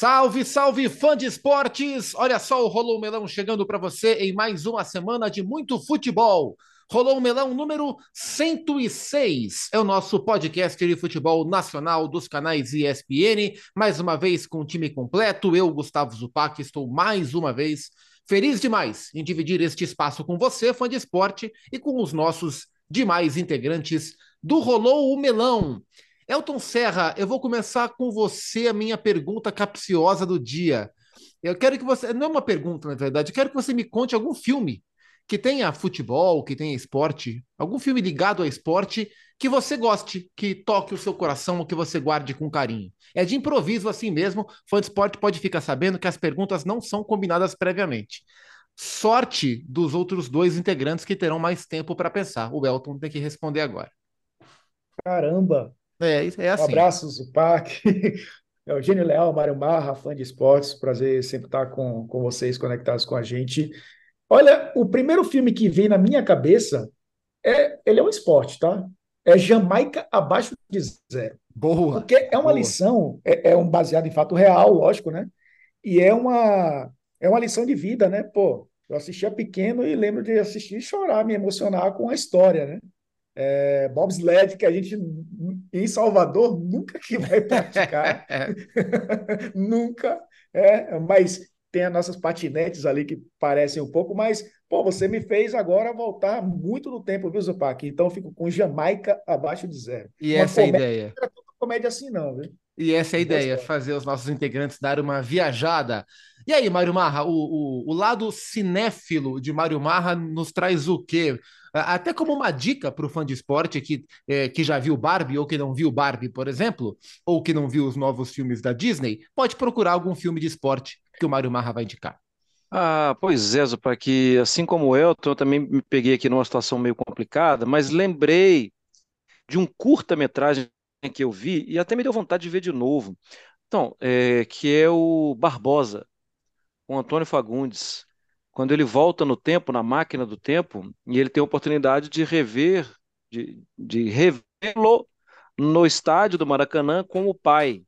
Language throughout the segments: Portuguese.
Salve, salve, fã de esportes! Olha só o Rolou Melão chegando para você em mais uma semana de muito futebol. Rolou Melão número 106. É o nosso podcast de futebol nacional dos canais ESPN. Mais uma vez com o time completo. Eu, Gustavo Zupac, estou mais uma vez feliz demais em dividir este espaço com você, fã de esporte, e com os nossos demais integrantes do Rolou o Melão. Elton Serra, eu vou começar com você a minha pergunta capciosa do dia. Eu quero que você, não é uma pergunta, na verdade, eu quero que você me conte algum filme que tenha futebol, que tenha esporte, algum filme ligado a esporte que você goste, que toque o seu coração ou que você guarde com carinho. É de improviso assim mesmo, fã de esporte pode ficar sabendo que as perguntas não são combinadas previamente. Sorte dos outros dois integrantes que terão mais tempo para pensar. O Elton tem que responder agora. Caramba, é, é Um assim. abraço, Zupac. Eugênio Leal, Mário Marra, fã de esportes. Prazer sempre estar com, com vocês conectados com a gente. Olha, o primeiro filme que vem na minha cabeça é, ele é um esporte, tá? É Jamaica abaixo de zero. Boa, Porque é uma boa. lição, é, é um baseado em fato real, lógico, né? E é uma, é uma lição de vida, né? Pô, eu assistia pequeno e lembro de assistir e chorar, me emocionar com a história, né? É, bobsled, que a gente em Salvador nunca que vai praticar, nunca, é, mas tem as nossas patinetes ali que parecem um pouco, mas, pô, você me fez agora voltar muito no tempo, viu, Zupac? Então eu fico com Jamaica abaixo de zero. E Uma essa é a comédia, ideia. não era tanta comédia assim não, viu? E essa é a ideia, história. fazer os nossos integrantes dar uma viajada. E aí, Mário Marra, o, o, o lado cinéfilo de Mário Marra nos traz o quê? Até como uma dica para o fã de esporte que, é, que já viu Barbie ou que não viu Barbie, por exemplo, ou que não viu os novos filmes da Disney, pode procurar algum filme de esporte que o Mário Marra vai indicar. Ah, pois é, para que assim como o Elton, eu também me peguei aqui numa situação meio complicada, mas lembrei de um curta-metragem que eu vi e até me deu vontade de ver de novo. Então, é, que é o Barbosa, com Antônio Fagundes. Quando ele volta no tempo, na máquina do tempo, e ele tem a oportunidade de rever, de, de revê-lo no estádio do Maracanã com o pai.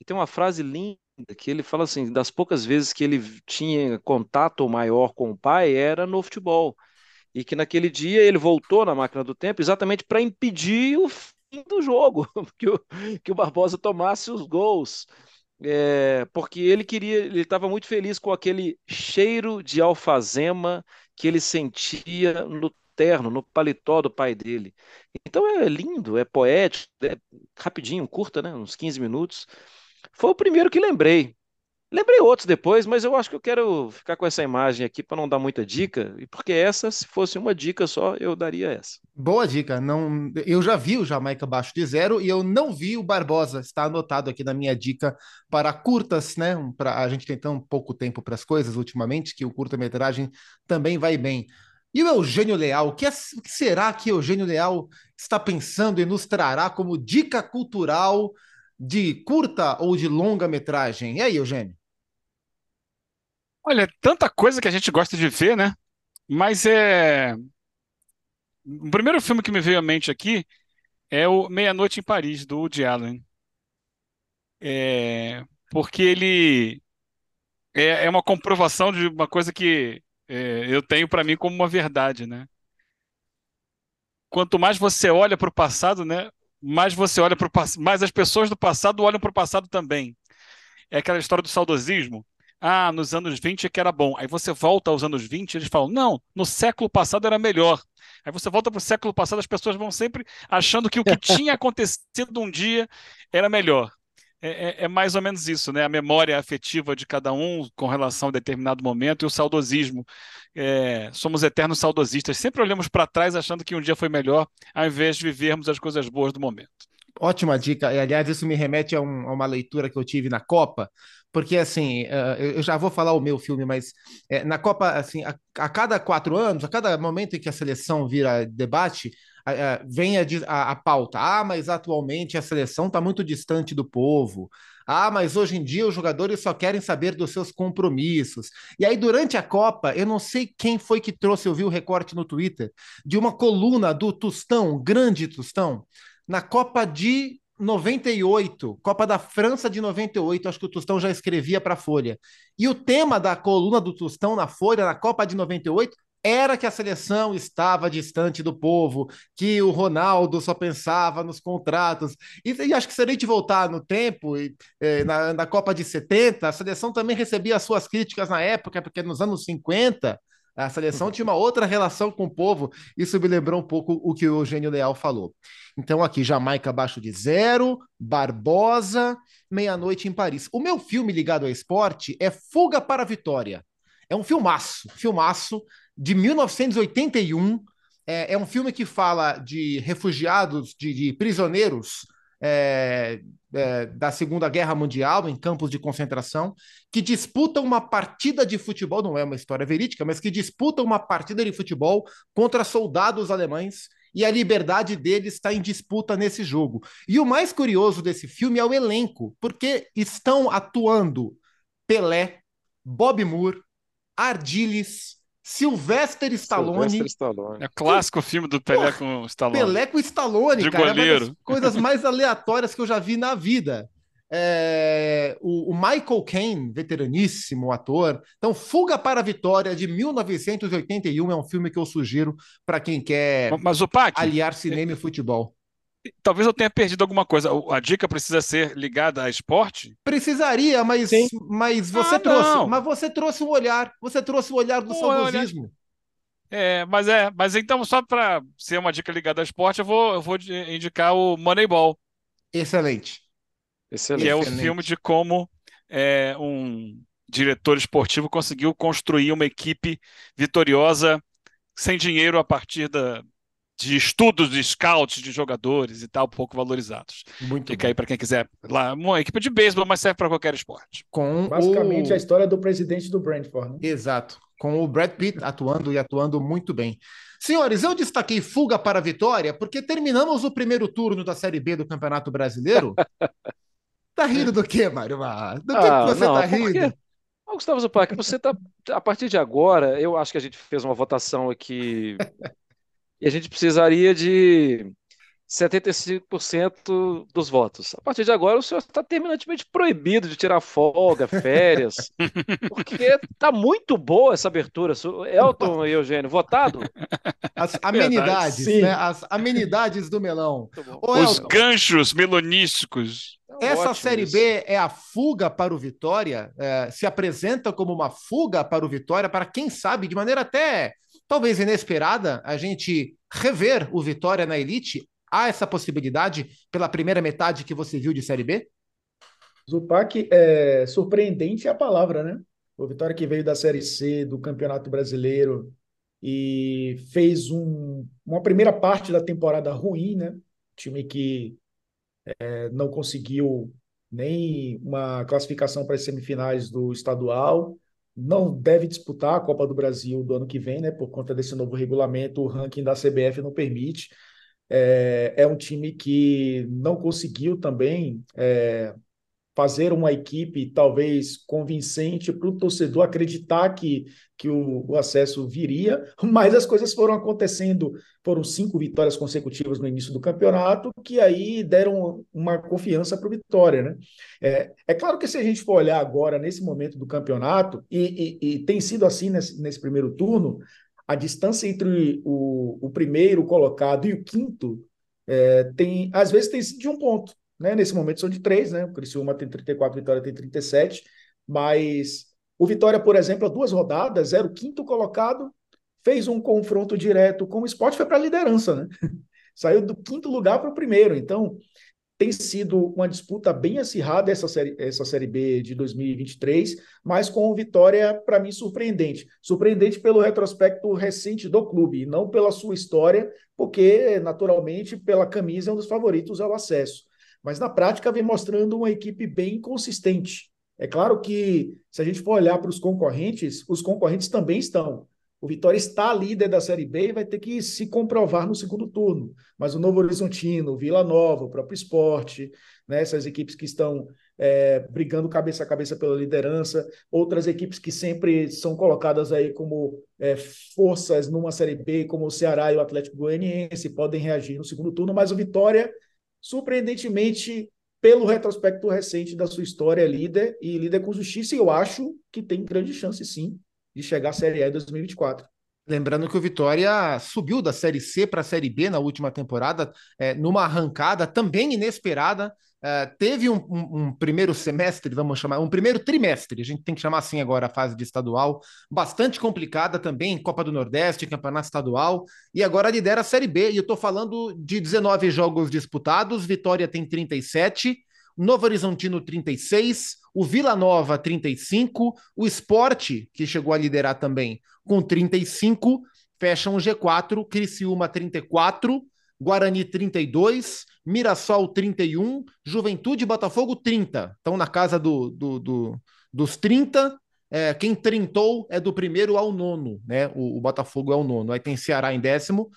E tem uma frase linda que ele fala assim, das poucas vezes que ele tinha contato maior com o pai era no futebol. E que naquele dia ele voltou na máquina do tempo exatamente para impedir o fim do jogo, que o, que o Barbosa tomasse os gols. É, porque ele queria, ele estava muito feliz com aquele cheiro de alfazema que ele sentia no terno, no paletó do pai dele. Então é lindo, é poético, é rapidinho, curta, né? Uns 15 minutos. Foi o primeiro que lembrei. Lembrei outros depois, mas eu acho que eu quero ficar com essa imagem aqui para não dar muita dica, e porque essa, se fosse uma dica só, eu daria essa. Boa dica. Não, eu já vi o Jamaica abaixo de zero e eu não vi o Barbosa. Está anotado aqui na minha dica para curtas, né? Para a gente tem tão pouco tempo para as coisas ultimamente que o curta-metragem também vai bem. E o Eugênio Leal, o que, é- que será que Eugênio Leal está pensando e nos trará como dica cultural de curta ou de longa-metragem? E aí, Eugênio? Olha, tanta coisa que a gente gosta de ver, né? Mas é. O primeiro filme que me veio à mente aqui é o Meia-Noite em Paris, do Woody Allen. É... Porque ele é, é uma comprovação de uma coisa que é, eu tenho para mim como uma verdade, né? Quanto mais você olha para o passado, né? Mais você olha para o passado, mais as pessoas do passado olham para o passado também. É aquela história do saudosismo. Ah, nos anos 20 é que era bom. Aí você volta aos anos 20, eles falam, não, no século passado era melhor. Aí você volta para o século passado, as pessoas vão sempre achando que o que tinha acontecido um dia era melhor. É, é- é mais ou menos isso, né? A memória afetiva de cada um com relação a determinado momento e o saudosismo. É, somos eternos saudosistas. Sempre olhamos para trás achando que um dia foi melhor, ao invés de vivermos as coisas boas do momento. Ótima dica. E, aliás, isso me remete a, um- a uma leitura que eu tive na Copa, porque assim, eh, eu já vou falar o meu filme, mas eh, na Copa, assim, a, a cada quatro anos, a cada momento em que a seleção vira debate, a- vem a, a- a pauta. Ah, mas atualmente a seleção está muito distante do povo. Ah, mas hoje em dia os jogadores só querem saber dos seus compromissos. E aí, durante a Copa, eu não sei quem foi que trouxe, eu vi o recorte no Twitter, de uma coluna do Tostão, grande Tostão, na Copa de 98, Copa da França de 98, acho que o Tostão já escrevia para a Folha. E o tema da coluna do Tostão na Folha, na Copa de 98, era que a seleção estava distante do povo, que o Ronaldo só pensava nos contratos. E, e acho que se a gente voltar no tempo, e, eh, na, na Copa de 70, a seleção também recebia as suas críticas na época, porque nos anos 50 a seleção tinha uma outra relação com o povo. Isso me lembrou um pouco o que o Eugênio Leal falou. Então, aqui, Jamaica abaixo de zero, Barbosa, Meia-Noite em Paris. O meu filme ligado ao esporte é Fuga para a Vitória. É um filmaço, filmaço de 1981. É, é um filme que fala de refugiados, de, de prisioneiros é, é, da Segunda Guerra Mundial em campos de concentração, que disputam uma partida de futebol, não é uma história verídica, mas que disputam uma partida de futebol contra soldados alemães e a liberdade deles está em disputa nesse jogo. E o mais curioso desse filme é o elenco, porque estão atuando Pelé, Bob Moore, Ardiles, Sylvester Stallone. Sylvester Stallone. É clássico filme do Pelé Porra, com Stallone. Pelé com Stallone, De cara. Goleiro. É uma das coisas mais aleatórias que eu já vi na vida. É, o, o, Michael Caine, veteraníssimo ator. Então, Fuga para a Vitória, de 1981, é um filme que eu sugiro para quem quer Mas, o Pac, aliar cinema e futebol. Talvez eu tenha perdido alguma coisa. A dica precisa ser ligada a esporte? Precisaria, mas, mas você ah, trouxe. Não. Mas você trouxe um olhar. Você trouxe o olhar do saudosismo. É, mas é, mas então, só para ser uma dica ligada a esporte, eu vou, eu vou indicar o Moneyball. Excelente. Excelente. Que é o filme de como é, um diretor esportivo conseguiu construir uma equipe vitoriosa sem dinheiro a partir da, de estudos de scouts de jogadores e tal, pouco valorizados. Muito Fica bom. aí para quem quiser. Lá, uma equipe de beisebol, mas serve para qualquer esporte. Com Basicamente o... a história do presidente do Brentford. Né? Exato. Com o Brad Pitt atuando e atuando muito bem. Senhores, eu destaquei fuga para a vitória porque terminamos o primeiro turno da Série B do Campeonato Brasileiro. tá rindo do quê, Mário? Do que, ah, que você não, tá rindo? Porque... Gustavo Zupac, você tá. A partir de agora, eu acho que a gente fez uma votação aqui e a gente precisaria de 75% dos votos. A partir de agora, o senhor está terminantemente proibido de tirar folga, férias, porque está muito boa essa abertura. Elton e Eugênio, votado? As amenidades, né? As amenidades do melão. Ô, Os Elton, ganchos melonísticos. Essa Ótimo Série isso. B é a fuga para o Vitória, é, se apresenta como uma fuga para o Vitória, para quem sabe, de maneira até talvez inesperada, a gente rever o Vitória na elite? Há essa possibilidade pela primeira metade que você viu de Série B? Zupac, é surpreendente a palavra, né? O Vitória que veio da Série C do Campeonato Brasileiro e fez um, uma primeira parte da temporada ruim, né? Time que é, não conseguiu nem uma classificação para as semifinais do estadual, não deve disputar a Copa do Brasil do ano que vem, né? Por conta desse novo regulamento, o ranking da CBF não permite. É, é um time que não conseguiu também é, fazer uma equipe talvez convincente para o torcedor acreditar que, que o, o, acesso viria, mas as coisas foram acontecendo, foram cinco vitórias consecutivas no início do campeonato, que aí deram uma confiança para o Vitória. Né? É, é claro que se a gente for olhar agora nesse momento do campeonato, e, e, e tem sido assim nesse, nesse primeiro turno, a distância entre o, o primeiro colocado e o quinto é, tem, às vezes tem sido de um ponto. Né? Nesse momento são de três, né? O Criciúma tem 34, Vitória tem 37, mas o Vitória, por exemplo, há duas rodadas, era o quinto colocado, fez um confronto direto com o esporte, foi para a liderança, né? Saiu do quinto lugar para o primeiro. Então, tem sido uma disputa bem acirrada essa série, essa série B de 2023, mas com vitória, para mim, surpreendente. Surpreendente pelo retrospecto recente do clube, não pela sua história, porque, naturalmente, pela camisa é um dos favoritos ao acesso mas na prática vem mostrando uma equipe bem consistente. É claro que, se a gente for olhar para os concorrentes, os concorrentes também estão. O Vitória está líder da Série B e vai ter que se comprovar no segundo turno. Mas o Novo Horizontino, o Vila Nova, o próprio esporte, né, essas equipes que estão é, brigando cabeça a cabeça pela liderança, outras equipes que sempre são colocadas aí como é, forças numa Série B, como o Ceará e o Atlético Goianiense, podem reagir no segundo turno, mas o Vitória surpreendentemente, pelo retrospecto recente da sua história, é líder e líder com justiça, eu acho que tem grande chance, sim, de chegar à Série A em 2024. Lembrando que o Vitória subiu da Série C para a Série B na última temporada, é, numa arrancada também inesperada. É, teve um, um, um, primeiro semestre, vamos chamar, um primeiro trimestre, a gente tem que chamar assim agora a fase de estadual, bastante complicada também, Copa do Nordeste, Campeonato Estadual, e agora lidera a Série B. E eu estou falando de 19 jogos disputados, Vitória tem 37, Novo Horizontino 36, o Vila Nova 35, o Esporte, que chegou a liderar também, com 35, fecham o G4, Criciúma 34, Guarani 32, Mirassol 31, Juventude e Botafogo 30. Estão na casa do, do, do dos 30. É, quem trintou é do primeiro ao nono, né? O, o, Botafogo é o nono. Aí tem Ceará em décimo,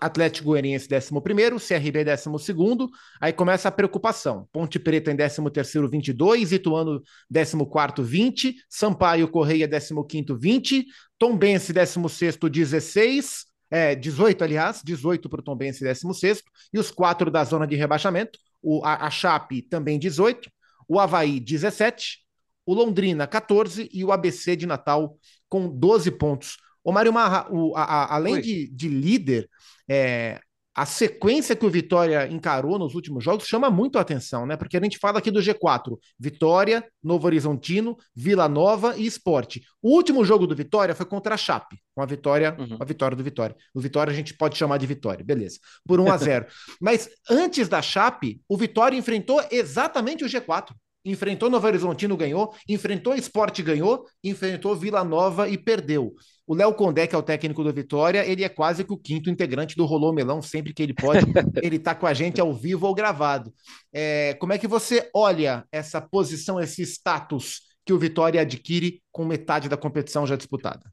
Atlético Goianiense 11 primeiro, CRB 12 segundo, aí começa a preocupação. Ponte Preta em 13 terceiro 22, Ituano 14 20, Sampaio Correia 15 quinto 20, Tombense 16 16, é, 18 aliás, 18 para o Tombense 16 e os quatro da zona de rebaixamento, o, a, a Chape também 18, o Havaí 17, o Londrina 14 e o ABC de Natal com 12 pontos. O Mário Marra, o, a, a, além de, de, líder, é, a sequência que o Vitória encarou nos últimos jogos chama muito a atenção, né? Porque a gente fala aqui do G4: Vitória, Novo Horizontino, Vila Nova e Esporte. O último jogo do Vitória foi contra a Chape, uma vitória, uhum. uma vitória do Vitória. O Vitória a gente pode chamar de vitória, beleza, por 1 a 0. Mas antes da Chape, o Vitória enfrentou exatamente o G4 enfrentou Novo Horizontino, ganhou, enfrentou Esporte, ganhou, enfrentou Vila Nova e perdeu. O Léo Condé, que é o técnico do Vitória, ele é quase que o quinto integrante do Rolô Melão, sempre que ele pode, ele está com a gente ao vivo ou gravado. É, como é que você olha essa posição, esse status que o Vitória adquire com metade da competição já disputada?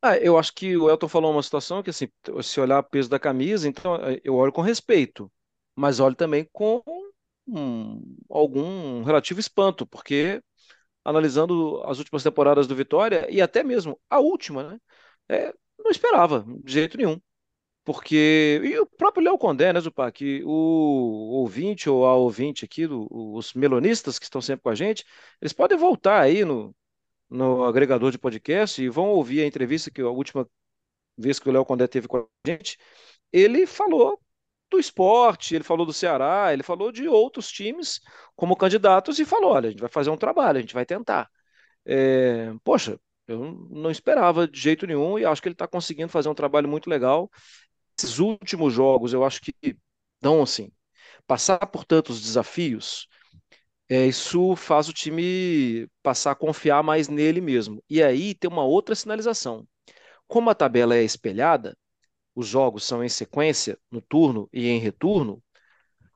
Ah, eu acho que o Elton falou uma situação que, assim, se olhar o peso da camisa, então eu olho com respeito, mas olho também com um, algum relativo espanto, porque analisando as últimas temporadas do Vitória e até mesmo a última, né? É, não esperava de jeito nenhum. Porque, e o próprio Léo Condé, né, Zupac, o ouvinte ou a ouvinte aqui, do, os melonistas que estão sempre com a gente, eles podem voltar aí no, no agregador de podcast e vão ouvir a entrevista que a última vez que o Léo Condé teve com a gente, ele falou do esporte, ele falou do Ceará, ele falou de outros times como candidatos e falou: olha, a gente vai fazer um trabalho, a gente vai tentar. É, poxa, eu não esperava de jeito nenhum e acho que ele está conseguindo fazer um trabalho muito legal. Esses últimos jogos, eu acho que dão assim, passar por tantos desafios, é, isso faz o time passar a confiar mais nele mesmo. E aí tem uma outra sinalização. Como a tabela é espelhada, os jogos são em sequência, no turno e em retorno,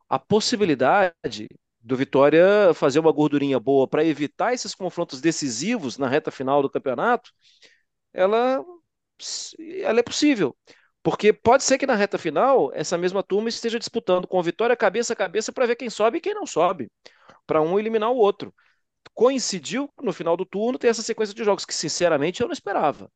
a possibilidade do Vitória fazer uma gordurinha boa para evitar esses confrontos decisivos na reta final do campeonato, ela, ela é possível. Porque pode ser que na reta final essa mesma turma esteja disputando com o Vitória cabeça a cabeça para ver quem sobe e quem não sobe, para um eliminar o outro. Coincidiu no final do turno ter essa sequência de jogos que, sinceramente, eu não esperava.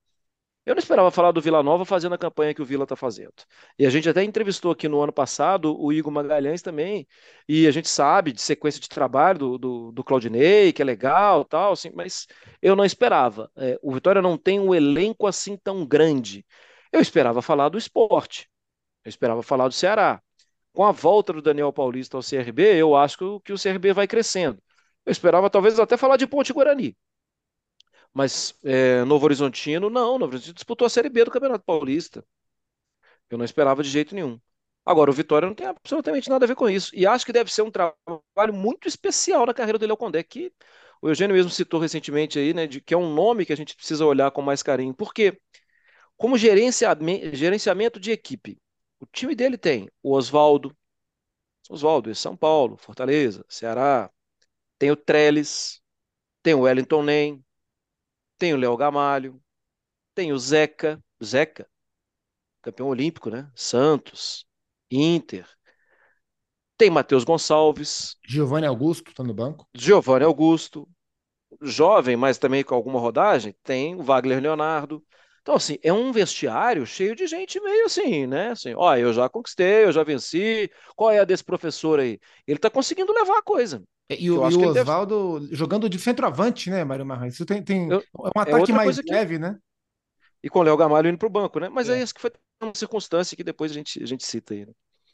Eu não esperava falar do Vila Nova fazendo a campanha que o Vila está fazendo. E a gente até entrevistou aqui no ano passado o Igor Magalhães também, e a gente sabe de sequência de trabalho do, do, do Claudinei, que é legal tal, assim, mas eu não esperava. É, o Vitória não tem um elenco assim tão grande. Eu esperava falar do esporte, eu esperava falar do Ceará. Com a volta do Daniel Paulista ao CRB, eu acho que o, que o CRB vai crescendo. Eu esperava talvez até falar de Ponte Guarani. Mas é, Novo Horizontino, não. Novo Horizontino disputou a Série B do Campeonato Paulista. Eu não esperava de jeito nenhum. Agora, o Vitória não tem absolutamente nada a ver com isso. E acho que deve ser um trabalho muito especial na carreira do Léo Condé, que o Eugênio mesmo citou recentemente aí, né, de que é um nome que a gente precisa olhar com mais carinho. Por quê? Como gerenciamento, de equipe, o time dele tem o Oswaldo, Oswaldo São Paulo, Fortaleza, Ceará, tem o Trellis, tem o Wellington Nem, tem o Léo Gamalho, tem o Zeca, Zeca, campeão olímpico, né? Santos, Inter. Tem Matheus Gonçalves. Giovanni Augusto está no banco. Giovanni Augusto. Jovem, mas também com alguma rodagem, tem o Wagner Leonardo. Então, assim, é um vestiário cheio de gente meio assim, né? Assim, ó, eu já conquistei, eu já venci. Qual é a desse professor aí? Ele tá conseguindo levar a coisa. E, o, e o Oswaldo deve... jogando de centroavante, né, Mário Marrez? Isso tem, tem eu, é um ataque é mais leve, que... né? E com o Léo Gamalho indo pro banco, né? Mas é, é isso que foi uma circunstância que depois a gente, a gente cita aí. Né?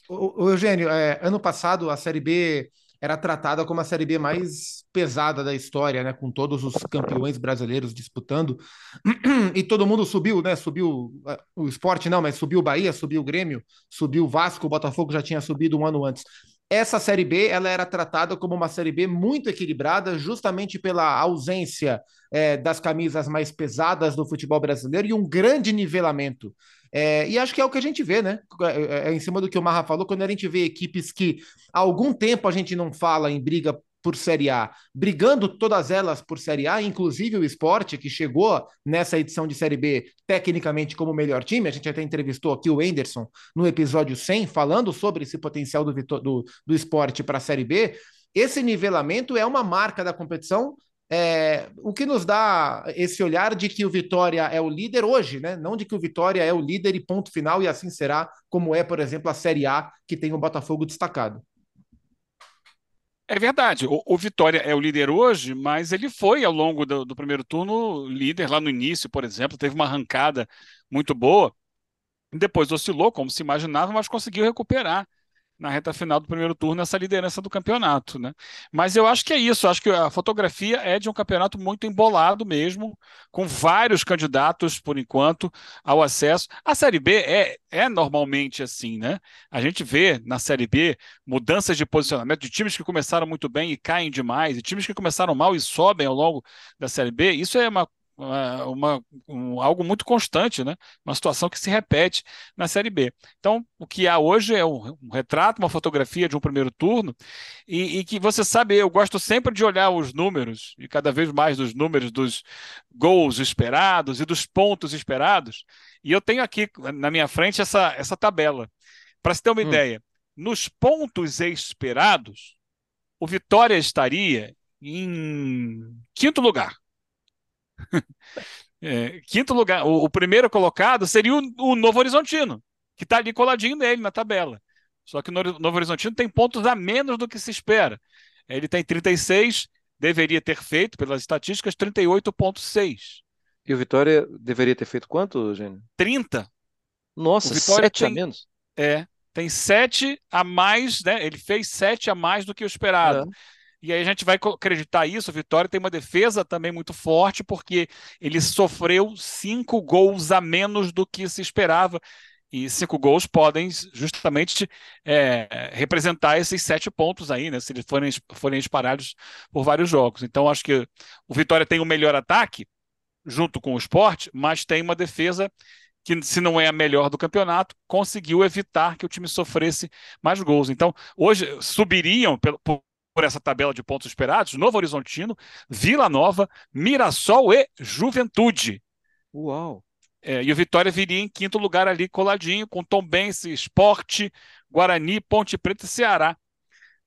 O, o Eugênio, é, ano passado a Série B era tratada como a Série B mais pesada da história, né? Com todos os campeões brasileiros disputando. E todo mundo subiu, né? Subiu é, o esporte, não, mas subiu o Bahia, subiu o Grêmio, subiu o Vasco, o Botafogo já tinha subido um ano antes. Essa Série B ela era tratada como uma Série B muito equilibrada, justamente pela ausência é, das camisas mais pesadas do futebol brasileiro e um grande nivelamento. É, e acho que é o que a gente vê, né? É, é, é, em cima do que o Marra falou, quando a gente vê equipes que há algum tempo a gente não fala em briga por Série A, brigando todas elas por Série A, inclusive o esporte, que chegou nessa edição de Série B tecnicamente como o melhor time. A gente até entrevistou aqui o Anderson no episódio 100, falando sobre esse potencial do, do, do esporte para a Série B. Esse nivelamento é uma marca da competição é, o que nos dá esse olhar de que o Vitória é o líder hoje, né? Não de que o Vitória é o líder e ponto final, e assim será, como é, por exemplo, a Série A, que tem o Botafogo destacado. É verdade. O, o, Vitória é o líder hoje, mas ele foi ao longo do, do, primeiro turno líder lá no início, por exemplo, teve uma arrancada muito boa. Depois oscilou, como se imaginava, mas conseguiu recuperar na reta final do primeiro turno essa liderança do campeonato, né? Mas eu acho que é isso, acho que a fotografia é de um campeonato muito embolado mesmo, com vários candidatos por enquanto ao acesso. A Série B é, é normalmente assim, né? A gente vê na Série B mudanças de posicionamento de times que começaram muito bem e caem demais, e times que começaram mal e sobem ao longo da Série B. Isso é uma uma, um, algo muito constante, né? uma situação que se repete na Série B. Então, o que há hoje é um, um retrato, uma fotografia de um primeiro turno, e, e, que você sabe, eu gosto sempre de olhar os números, e cada vez mais dos números dos gols esperados e dos pontos esperados, e eu tenho aqui na minha frente essa, essa tabela. Para se ter uma hum. ideia, nos pontos esperados, o Vitória estaria em quinto lugar. É, quinto lugar, o, o, primeiro colocado seria o, o Novo Horizontino, que está ali coladinho nele na tabela. Só que o Novo Horizontino tem pontos a menos do que se espera. Ele tem 36, deveria ter feito, pelas estatísticas, 38,6. E o Vitória deveria ter feito quanto, Gênio? 30. Nossa, o Vitória 7 tem, a menos? É, tem 7 a mais, né? Ele fez 7 a mais do que o esperado. É. E aí a gente vai acreditar isso. O Vitória tem uma defesa também muito forte, porque ele sofreu cinco gols a menos do que se esperava. E cinco gols podem justamente é, representar esses sete pontos aí, né? Se eles forem, forem espalhados por vários jogos. Então, acho que o Vitória tem o melhor ataque, junto com o esporte, mas tem uma defesa que, se não é a melhor do campeonato, conseguiu evitar que o time sofresse mais gols. Então, hoje subiriam por, por essa tabela de pontos esperados, Novo Horizontino, Vila Nova, Mirassol e Juventude. Uau! É, e o Vitória viria em quinto lugar ali, coladinho, com Tombense, Esporte, Guarani, Ponte Preta e Ceará.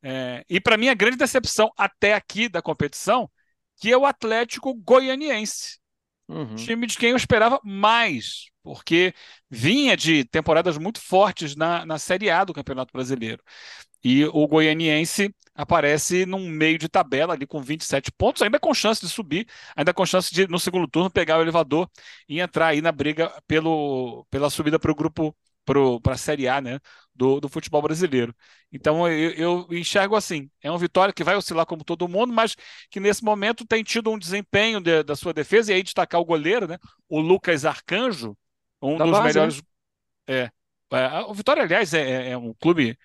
É, e para mim, a grande decepção até aqui da competição, que é o Atlético Goianiense. Uhum. Time de quem eu esperava mais, porque vinha de temporadas muito fortes na, na Série A do Campeonato Brasileiro. E o goianiense aparece num meio de tabela ali com 27 pontos, ainda com chance de subir, ainda com chance de, no segundo turno, pegar o elevador e entrar aí na briga pelo, pela subida para o grupo, para a Série A, né? Do, do futebol brasileiro. Então eu, eu, enxergo assim: é uma vitória que vai oscilar como todo mundo, mas que nesse momento tem tido um desempenho de, da sua defesa, e aí destacar o goleiro, né? O Lucas Arcanjo, um da dos base, melhores. Né? É, é, o Vitória, aliás, é, é, é um clube é,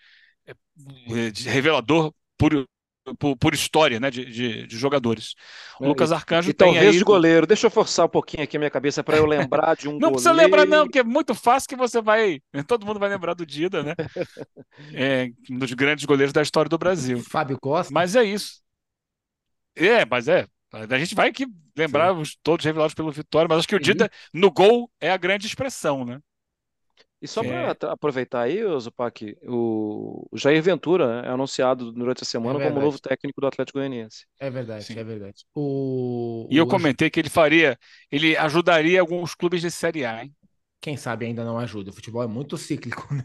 revelador por, por, por, história né, de, de, de jogadores. O é, Lucas Arcanjo e, tem talvez aí... de goleiro. Deixa eu forçar um pouquinho aqui a minha cabeça para eu lembrar de um não goleiro. precisa lembrar não, porque é muito fácil que você vai... Todo mundo vai lembrar do Dida, né? é, um dos grandes goleiros da história do Brasil. Fábio Costa. Mas é isso. É, mas é. A gente vai que lembrar os, todos revelados pelo Vitória, mas acho que o Dida, no gol, é a grande expressão, né? E só para aproveitar aí, Zupac, o Jair Ventura né, é anunciado durante a semana é como novo técnico do Atlético Goianiense. É verdade, Sim. é verdade. O... E eu comentei que ele faria, ele ajudaria alguns clubes de Série A, hein? Quem sabe ainda não ajuda. O futebol é muito cíclico, né?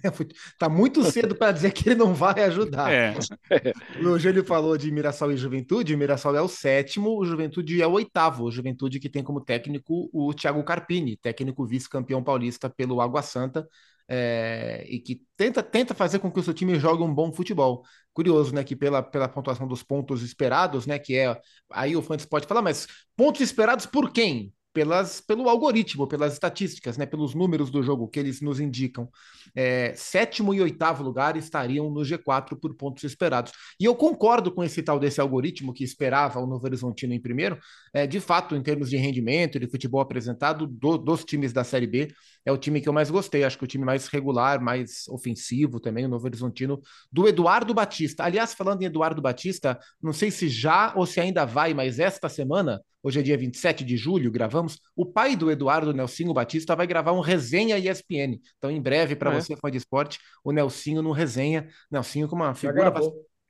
Tá muito cedo para dizer que ele não vai ajudar. É. Hoje ele falou de Mirassol e Juventude, o Mirassol é o sétimo, o Juventude é o oitavo. O Juventude que tem como técnico o Thiago Carpini, técnico vice-campeão paulista pelo Água Santa. É, e que tenta, tenta fazer com que o seu time jogue um bom futebol. Curioso, né? Que pela, pela pontuação dos pontos esperados, né? Que é. Aí o Fantes pode falar, mas pontos esperados por quem? Pelas, pelo algoritmo, pelas estatísticas, né, pelos números do jogo que eles nos indicam. É, sétimo e oitavo lugar estariam no G4 por pontos esperados. E eu concordo com esse tal desse algoritmo que esperava o Novo Horizontino em primeiro. É, de fato, em termos de rendimento, de futebol apresentado do, dos times da Série B, é o time que eu mais gostei. Acho que o time mais regular, mais ofensivo também, o Novo Horizontino, do Eduardo Batista. Aliás, falando em Eduardo Batista, não sei se já ou se ainda vai, mas esta semana Hoje é dia 27 de julho, gravamos. O pai do Eduardo, Nelsinho Batista, vai gravar um resenha ESPN. Então, em breve, para é. você, fã de esporte, o Nelsinho no resenha. Nelsinho com uma figura.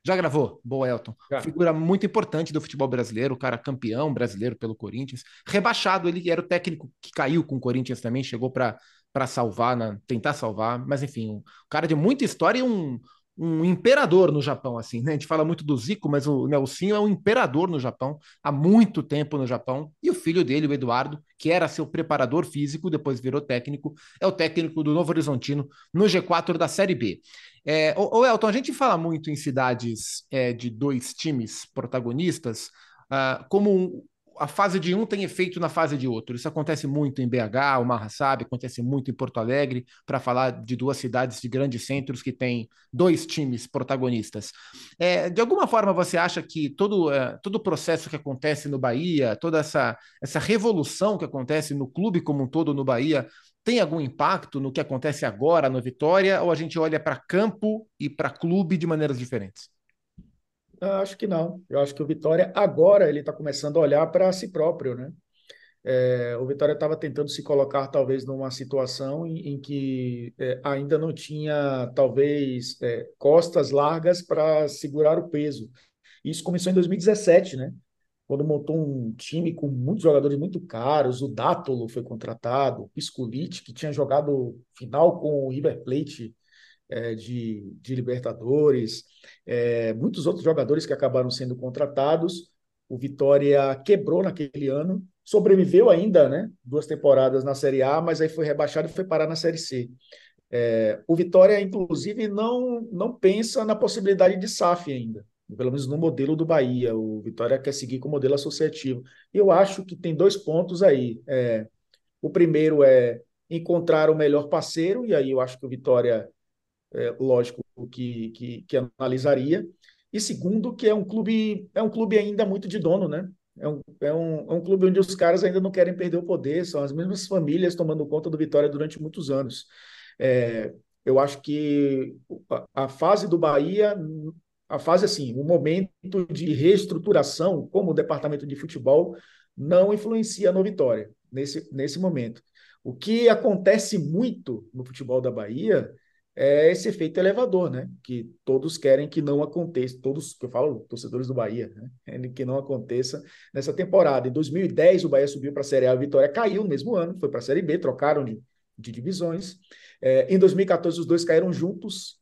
Já gravou. Boa Elton. Já. Figura muito importante do futebol brasileiro, o cara campeão brasileiro pelo Corinthians. Rebaixado, ele era o técnico que caiu com o Corinthians também, chegou para salvar, na, tentar salvar. Mas enfim, um cara de muita história e um, um imperador no Japão, assim, né? A gente fala muito do Zico, mas o Nelsinho é um imperador no Japão, há muito tempo no Japão, e o filho dele, o Eduardo, que era seu preparador físico, depois virou técnico, é o técnico do Novo Horizontino no G4 da Série B. É, o, o Elton, a gente fala muito em cidades é, de dois times protagonistas, uh, como a fase de um tem efeito na fase de outro. Isso acontece muito em BH, o Marra sabe, acontece muito em Porto Alegre, para falar de duas cidades de grandes centros que têm dois times protagonistas. É, de alguma forma, você acha que todo, é, todo o processo que acontece no Bahia, toda essa, essa revolução que acontece no clube como um todo no Bahia, tem algum impacto no que acontece agora no Vitória, ou a gente olha para campo e para clube de maneiras diferentes? Eu acho que não. Eu acho que o Vitória agora ele está começando a olhar para si próprio, né? É, o Vitória estava tentando se colocar talvez numa situação em, em que é, ainda não tinha talvez é, costas largas para segurar o peso. Isso começou em 2017, né? Quando montou um time com muitos jogadores muito caros, o Dátolo foi contratado, o Pisculit, que tinha jogado final com o River Plate é, de, de Libertadores, é, muitos outros jogadores que acabaram sendo contratados. O Vitória quebrou naquele ano, sobreviveu ainda, né? Duas temporadas na Série A, mas aí foi rebaixado e foi parar na Série C. É, o Vitória, inclusive, não, não pensa na possibilidade de SAF ainda, pelo menos no modelo do Bahia. O Vitória quer seguir com o modelo associativo. Eu acho que tem dois pontos aí. É, o primeiro é encontrar o melhor parceiro, e aí eu acho que o Vitória é, lógico que, que, que, analisaria. E segundo, que é um clube, é um clube ainda muito de dono, né? É um, é, um, é um clube onde os caras ainda não querem perder o poder, são as mesmas famílias tomando conta do Vitória durante muitos anos. É, eu acho que a, fase do Bahia, a fase assim, o momento de reestruturação, como o departamento de futebol, não influencia no Vitória nesse, nesse momento. O que acontece muito no futebol da Bahia é esse efeito elevador, né? Que todos querem que não aconteça, todos que eu falo, torcedores do Bahia, né? Que não aconteça nessa temporada. Em 2010, o Bahia subiu para a Série A, a Vitória caiu no mesmo ano, foi para a Série B, trocaram de, de divisões. É, em 2014, os dois caíram juntos.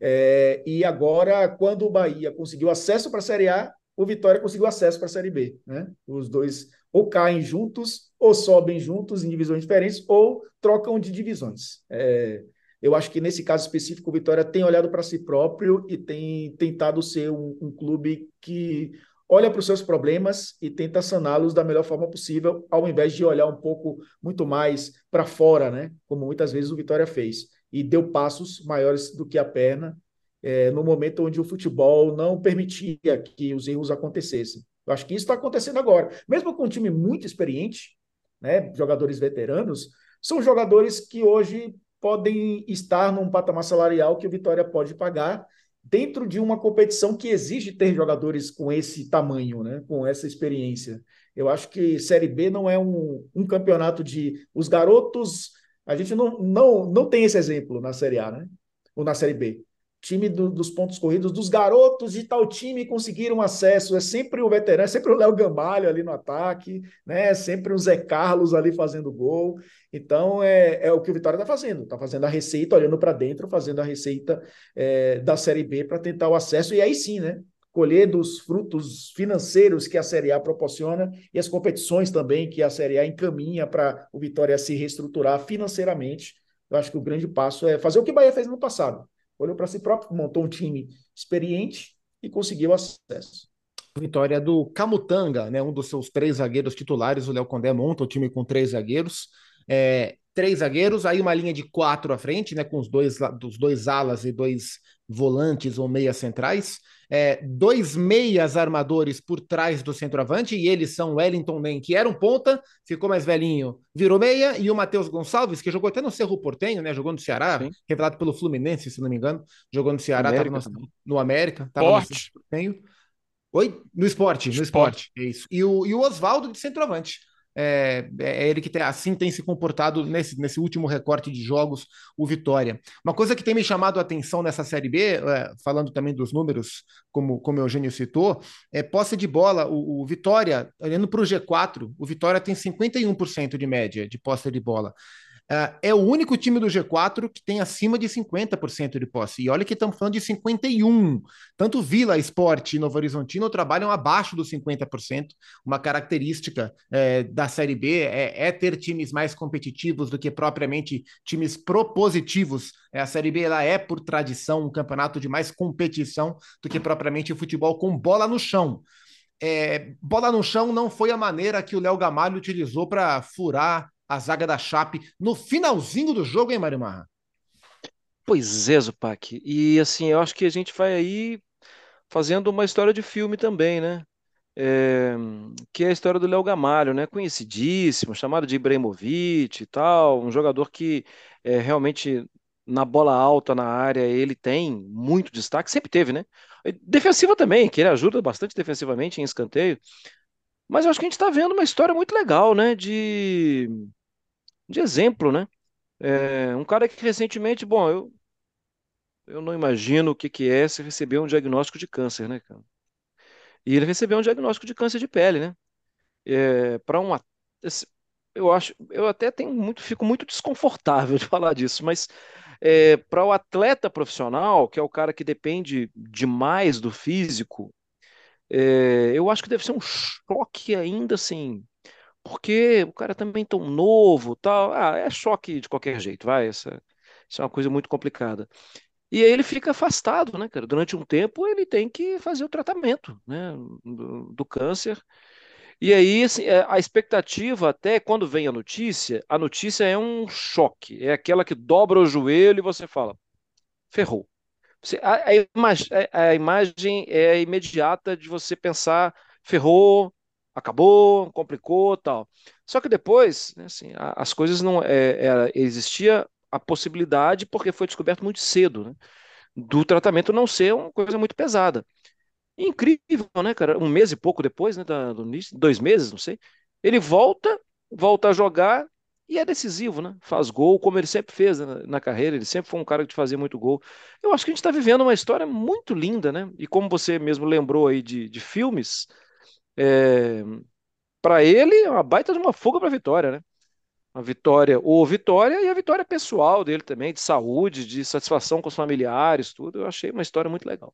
É, e agora, quando o Bahia conseguiu acesso para a Série A, o Vitória conseguiu acesso para a Série B, né? Os dois ou caem juntos, ou sobem juntos em divisões diferentes, ou trocam de divisões. É, eu acho que nesse caso específico, o Vitória tem olhado para si próprio e tem tentado ser um, um clube que olha para os seus problemas e tenta saná-los da melhor forma possível, ao invés de olhar um pouco muito mais para fora, né? Como muitas vezes o Vitória fez. E deu passos maiores do que a perna é, no momento onde o futebol não permitia que os erros acontecessem. Eu acho que isso está acontecendo agora. Mesmo com um time muito experiente, né, jogadores veteranos, são jogadores que hoje podem estar num patamar salarial que o Vitória pode pagar dentro de uma competição que exige ter jogadores com esse tamanho, né? com essa experiência. Eu acho que Série B não é um, um campeonato de os garotos A gente não, não, não tem esse exemplo na Série A, né? Ou na Série B time do, dos pontos corridos, dos garotos de tal time conseguiram acesso. É sempre o veterano, é sempre o Léo Gamalho ali no ataque, né? É sempre o Zé Carlos ali fazendo gol. Então é, é o que o Vitória está fazendo. Está fazendo a receita, olhando para dentro, fazendo a receita é, da Série B para tentar o acesso. E aí sim, né? Colher dos frutos financeiros que a Série A proporciona e as competições também que a Série A encaminha para o Vitória se reestruturar financeiramente. Eu acho que o grande passo é fazer o que o Bahia fez no passado olhou para si próprio, montou um time experiente e conseguiu acesso. Vitória do Camutanga, né, um dos seus três zagueiros titulares. O Léo Condé monta o time com três zagueiros. É, três zagueiros, aí uma linha de quatro à frente, né, com os dois, dos dois alas e dois volantes ou meias centrais é, dois meias armadores por trás do centroavante, e eles são Wellington Nem, que era um ponta, ficou mais velhinho, virou meia, e o Matheus Gonçalves, que jogou até no Cerro Portenho, né? Jogou no Ceará, Sim. revelado pelo Fluminense, se não me engano, jogou no Ceará, América, no, no, América, tava Porte. no Cerro Portenho. Oi? No esporte, no esporte. esporte. É isso. E o, e o Oswaldo de centroavante. É, é, ele que tem, assim tem se comportado nesse, nesse último recorte de jogos, o Vitória. Uma coisa que tem me chamado a atenção nessa Série B, é, falando também dos números, como, como o Eugênio citou, é posse de bola. O, o Vitória, olhando para o G4, o Vitória tem 51% de média de posse de bola. Uh, é o único time do G4 que tem acima de 50% de posse. E olha que estamos falando de 51%. Tanto Vila, Esporte e Novo Horizontino trabalham abaixo dos 50%. Uma característica é, da Série B é, é, ter times mais competitivos do que propriamente times propositivos. É, a Série B ela é, por tradição, um campeonato de mais competição do que propriamente o futebol com bola no chão. É, bola no chão não foi a maneira que o Léo Gamalho utilizou para furar a zaga da Chape no finalzinho do jogo, hein, Mário Marra? Pois é, Zupac. E assim, eu acho que a gente vai aí fazendo uma história de filme também, né? É, que é a história do Léo Gamalho, né? Conhecidíssimo, chamado de Ibrahimovic e tal, um jogador que é, realmente na bola alta na área ele tem muito destaque, sempre teve, né? Defensiva também, que ele ajuda bastante defensivamente em escanteio. Mas eu acho que a gente está vendo uma história muito legal, né? De de exemplo, né? É, um cara que recentemente, bom, eu, eu não imagino o que, que é se receber um diagnóstico de câncer, né, cara? E ele recebeu um diagnóstico de câncer de pele, né? É, para um eu acho, eu até tenho muito, fico muito desconfortável de falar disso, mas é, para o atleta profissional, que é o cara que depende demais do físico, é, eu acho que deve ser um choque ainda assim porque o cara também tão novo, tal. Ah, é choque de qualquer jeito, vai. Essa, isso é uma coisa muito complicada. E aí ele fica afastado, né, cara? Durante um tempo ele tem que fazer o tratamento, né, do, do câncer. E aí, assim, é, a expectativa, até quando vem a notícia, a notícia é um choque. É aquela que dobra o joelho e você fala, ferrou. Você, a, a, imagem, a, imagem é imediata de você pensar, ferrou, acabou, complicou, tal. Só que depois, né, assim, as coisas não é, era, existia a possibilidade porque foi descoberto muito cedo, né, do tratamento não ser uma coisa muito pesada. Incrível, né, cara? Um mês e pouco depois, né, da, do início, dois meses, não sei, ele volta, volta a jogar e é decisivo, né? Faz gol, como ele sempre fez né, na carreira, ele sempre foi um cara que fazia muito gol. Eu acho que a gente está vivendo uma história muito linda, né? E como você mesmo lembrou aí de, de filmes, é, para ele, é uma baita de uma fuga para a vitória, né? A vitória, ou vitória e a vitória pessoal dele também, de saúde, de satisfação com os familiares, tudo. Eu achei uma história muito legal.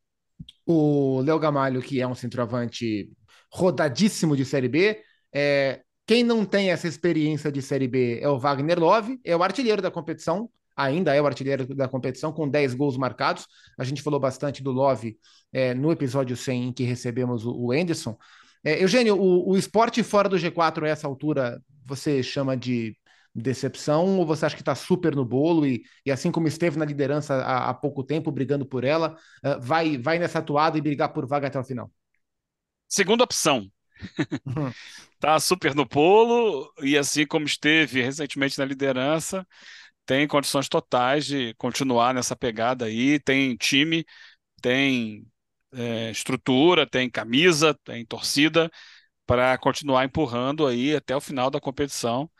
O Léo Gamalho, que é um centroavante rodadíssimo de Série B, é, quem não tem essa experiência de Série B é o Wagner Love, é o artilheiro da competição, ainda é o artilheiro da competição, com 10 gols marcados. A gente falou bastante do Love é, no episódio 100 em que recebemos o, o Anderson, é, Eugênio, o, o esporte fora do G4 a essa altura, você chama de decepção ou você acha que está super no bolo e, e, assim como esteve na liderança há, há pouco tempo, brigando por ela, uh, vai, vai nessa atuada e brigar por vaga até o final? Segunda opção. Uhum. tá super no bolo e assim como esteve recentemente na liderança, tem condições totais de continuar nessa pegada aí, tem time, tem é, estrutura, tem camisa, tem torcida para continuar empurrando aí até o final da competição.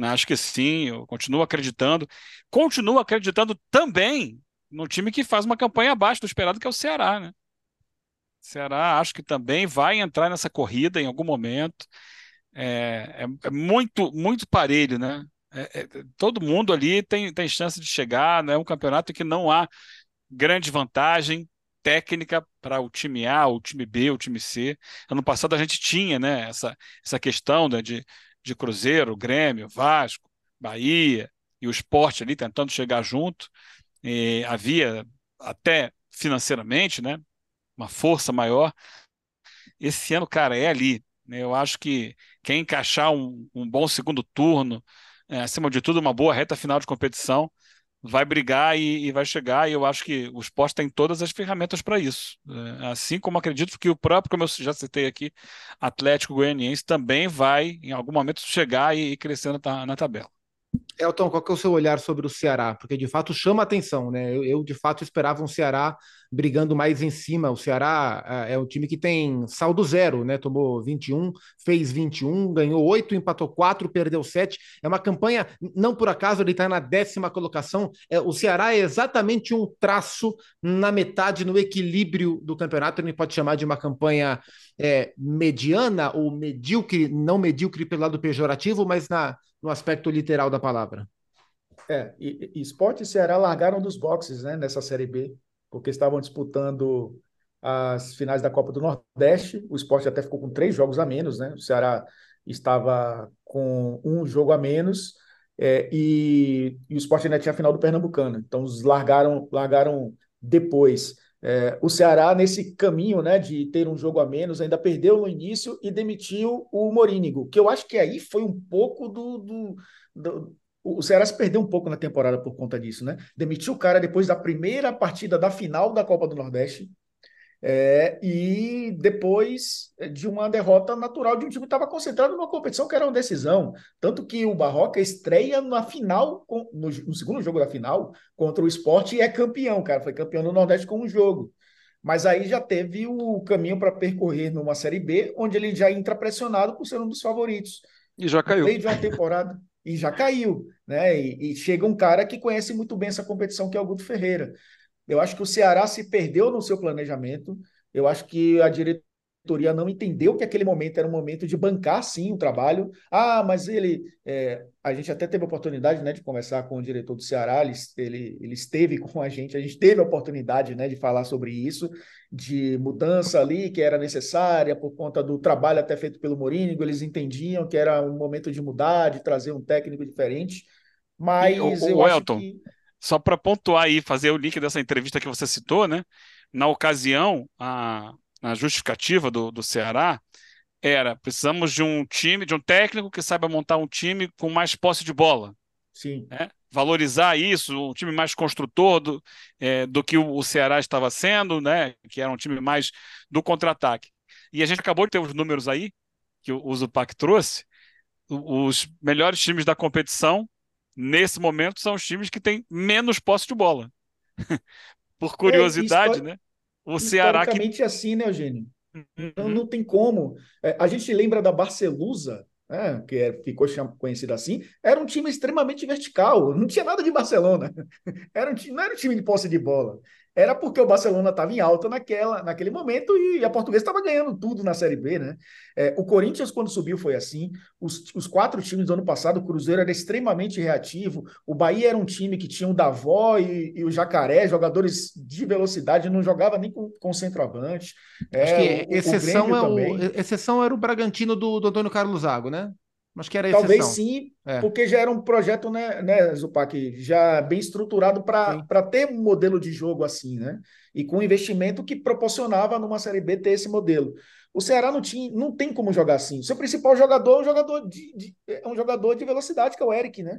Acho que sim, eu continuo acreditando. Continuo acreditando também no time que faz uma campanha abaixo do esperado, que é o Ceará, né? Ceará acho que também vai entrar nessa corrida em algum momento. É, é, é muito, muito parelho, né? É, é, todo mundo ali tem, tem chance de chegar, né? É um campeonato que não há grande vantagem técnica para o time A, o time B, o time C. Ano passado a gente tinha né, essa, essa questão né, de, de Cruzeiro, Grêmio, Vasco, Bahia e o esporte ali tentando chegar junto. E havia até financeiramente né, uma força maior. Esse ano, cara, é ali. Né? Eu acho que quem encaixar um, um bom segundo turno, é, acima de tudo, uma boa reta final de competição, vai brigar e, e, vai chegar, e eu acho que o esporte tem todas as ferramentas para isso. É, assim como acredito que o próprio, como eu já citei aqui, Atlético Goianiense também vai, em algum momento, chegar e, e crescer na, na tabela. Elton, qual que é o seu olhar sobre o Ceará? Porque de fato chama atenção, né? Eu, eu, de fato esperava um Ceará brigando mais em cima. O Ceará é, é um time que tem saldo zero, né? Tomou 21, fez 21, ganhou 8, empatou 4, perdeu 7. É uma campanha, não por acaso ele está na décima colocação. É, o Ceará é exatamente um traço na metade, no equilíbrio do campeonato. Ele pode chamar de uma campanha é, mediana ou medíocre, não medíocre pelo lado pejorativo, mas na, no aspecto literal da palavra. É, e, e Sport e Ceará largaram dos boxes né, nessa Série B, porque estavam disputando as finais da Copa do Nordeste. O Sport até ficou com três jogos a menos, né? O Ceará estava com um jogo a menos é, e, e, o Sport ainda tinha a final do Pernambucano. Então, os largaram, largaram depois. É, o Ceará, nesse caminho né, de ter um jogo a menos, ainda perdeu no início e demitiu o Morínigo, que eu acho que aí foi um pouco do, do, do. O Ceará se perdeu um pouco na temporada por conta disso, né? Demitiu o cara depois da primeira partida da final da Copa do Nordeste, é, e depois de uma derrota natural de um time que estava concentrado numa competição que era uma decisão. Tanto que o Barroca estreia na final, no, no segundo jogo da final, contra o esporte e é campeão, cara. Foi campeão do Nordeste com um jogo. Mas aí já teve o caminho para percorrer numa Série B, onde ele já entra pressionado por ser um dos favoritos. E já caiu. No meio de uma temporada. E já caiu. Né? E, e chega um cara que conhece muito bem essa competição, que é o Guto Ferreira. Eu acho que o Ceará se perdeu no seu planejamento. Eu acho que a diretoria não entendeu que aquele momento era um momento de bancar sim o trabalho. Ah, mas ele. É, a gente até teve a oportunidade né, de conversar com o diretor do Ceará, ele, ele, ele esteve com a gente, a gente teve a oportunidade né, de falar sobre isso, de mudança ali que era necessária por conta do trabalho até feito pelo Morínigo. Eles entendiam que era um momento de mudar, de trazer um técnico diferente. Mas e, o, eu o acho Elton. que só para pontuar aí, fazer o link dessa entrevista que você citou, né? Na ocasião, a, a justificativa do, do Ceará era: precisamos de um time, de um técnico que saiba montar um time com mais posse de bola. Sim. Né? Valorizar isso, um time mais construtor do, é, do que o, Ceará estava sendo, né? Que era um time mais do contra-ataque. E a gente acabou de ter os números aí, que o, o Zupac trouxe, os melhores times da competição nesse momento, são os times que têm menos posse de bola. Por curiosidade, é, né? O Ceará que. assim, né, Eugênio? Uhum. Não, não tem como. É, a gente lembra da Barcelusa, né, que é, ficou conhecida assim, era um time extremamente vertical, não tinha nada de Barcelona. Era um time, não era um time de posse de bola era porque o Barcelona estava em alta naquela, naquele momento e a Portuguesa estava ganhando tudo na Série B, né? É, o Corinthians, quando subiu, foi assim. Os, os, quatro times do ano passado, o Cruzeiro era extremamente reativo. O Bahia era um time que tinha o Davó e, e o Jacaré, jogadores de velocidade, não jogava nem com, com centroavante. É, Acho que o, exceção, o é o, exceção era o Bragantino do, do Antônio Carlos Zago, né? Acho que era Talvez sim, é. porque já era um projeto, né, né Zupac, já bem estruturado para ter um modelo de jogo assim, né? E com investimento que proporcionava numa Série B ter esse modelo. O Ceará não, tinha, não tem como jogar assim. O seu principal jogador é um jogador de, de, é um jogador de velocidade, que é o Eric, né?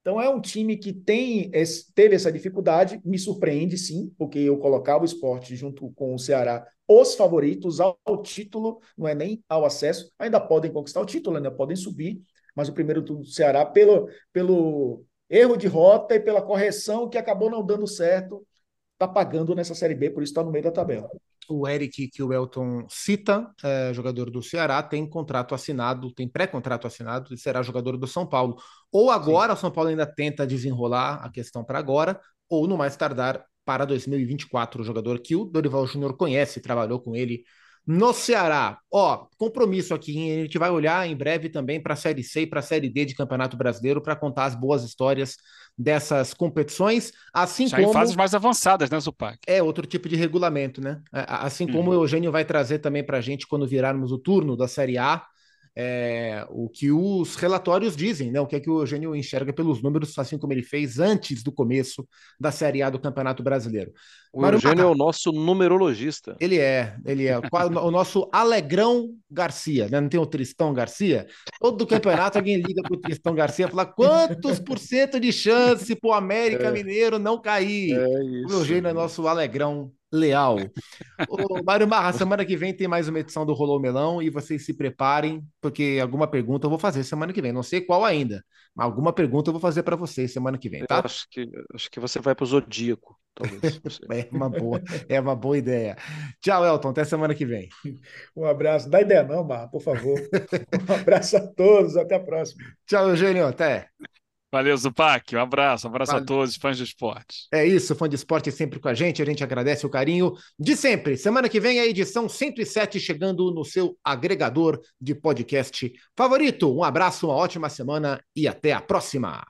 Então é um time que tem teve essa dificuldade, me surpreende sim, porque eu colocava o esporte junto com o Ceará os favoritos ao, título, não é nem ao acesso, ainda podem conquistar o título, ainda podem subir, mas o primeiro turno do Ceará, pelo, pelo erro de rota e pela correção que acabou não dando certo, está pagando nessa Série B, por isso está no meio da tabela. O Eric, que o Elton cita, é, jogador do Ceará, tem contrato assinado, tem pré-contrato assinado e será jogador do São Paulo. Ou agora, Sim. o São Paulo ainda tenta desenrolar a questão para agora, ou no mais tardar para 2024, o jogador que o Dorival Júnior conhece, trabalhou com ele no Ceará. Ó, compromisso aqui, a gente vai olhar em breve também para a Série C e para a Série D de Campeonato Brasileiro para contar as boas histórias dessas competições, assim Já como... em fases mais avançadas, né, Zupac? É, outro tipo de regulamento, né? Assim como uhum. o Eugênio vai trazer também para a gente quando virarmos o turno da Série A, é, o que os relatórios dizem, né? O que é que o Eugênio enxerga pelos números, assim como ele fez antes do começo da Série A do Campeonato Brasileiro. O Mário Eugênio é o nosso numerologista. Ele é, ele é. o nosso Alegrão Garcia, né? Não tem o Tristão Garcia? Todo campeonato alguém liga para o Tristão Garcia e fala quantos por cento de chance para o América é. Mineiro não cair. É o Eugênio é nosso Alegrão leal. Ô, Mário Marra, semana que vem tem mais uma edição do Rolou Melão e vocês se preparem, porque alguma pergunta eu vou fazer semana que vem. Não sei qual ainda, mas alguma pergunta eu vou fazer para vocês semana que vem, tá? Eu acho que, acho que você vai para o Zodíaco, talvez. é, uma boa, é uma boa ideia. Tchau, Elton. Até semana que vem. Um abraço. Dá ideia não, Marra, por favor. Um abraço a todos. Até a próxima. Tchau, Eugênio. Até. Valeu, Zupac. Um abraço, um abraço Valeu. a todos, fãs de esporte. É isso, fã de esporte sempre com a gente. A gente agradece o carinho de sempre. Semana que vem a edição 107 chegando no seu agregador de podcast favorito. Um abraço, uma ótima semana e até a próxima.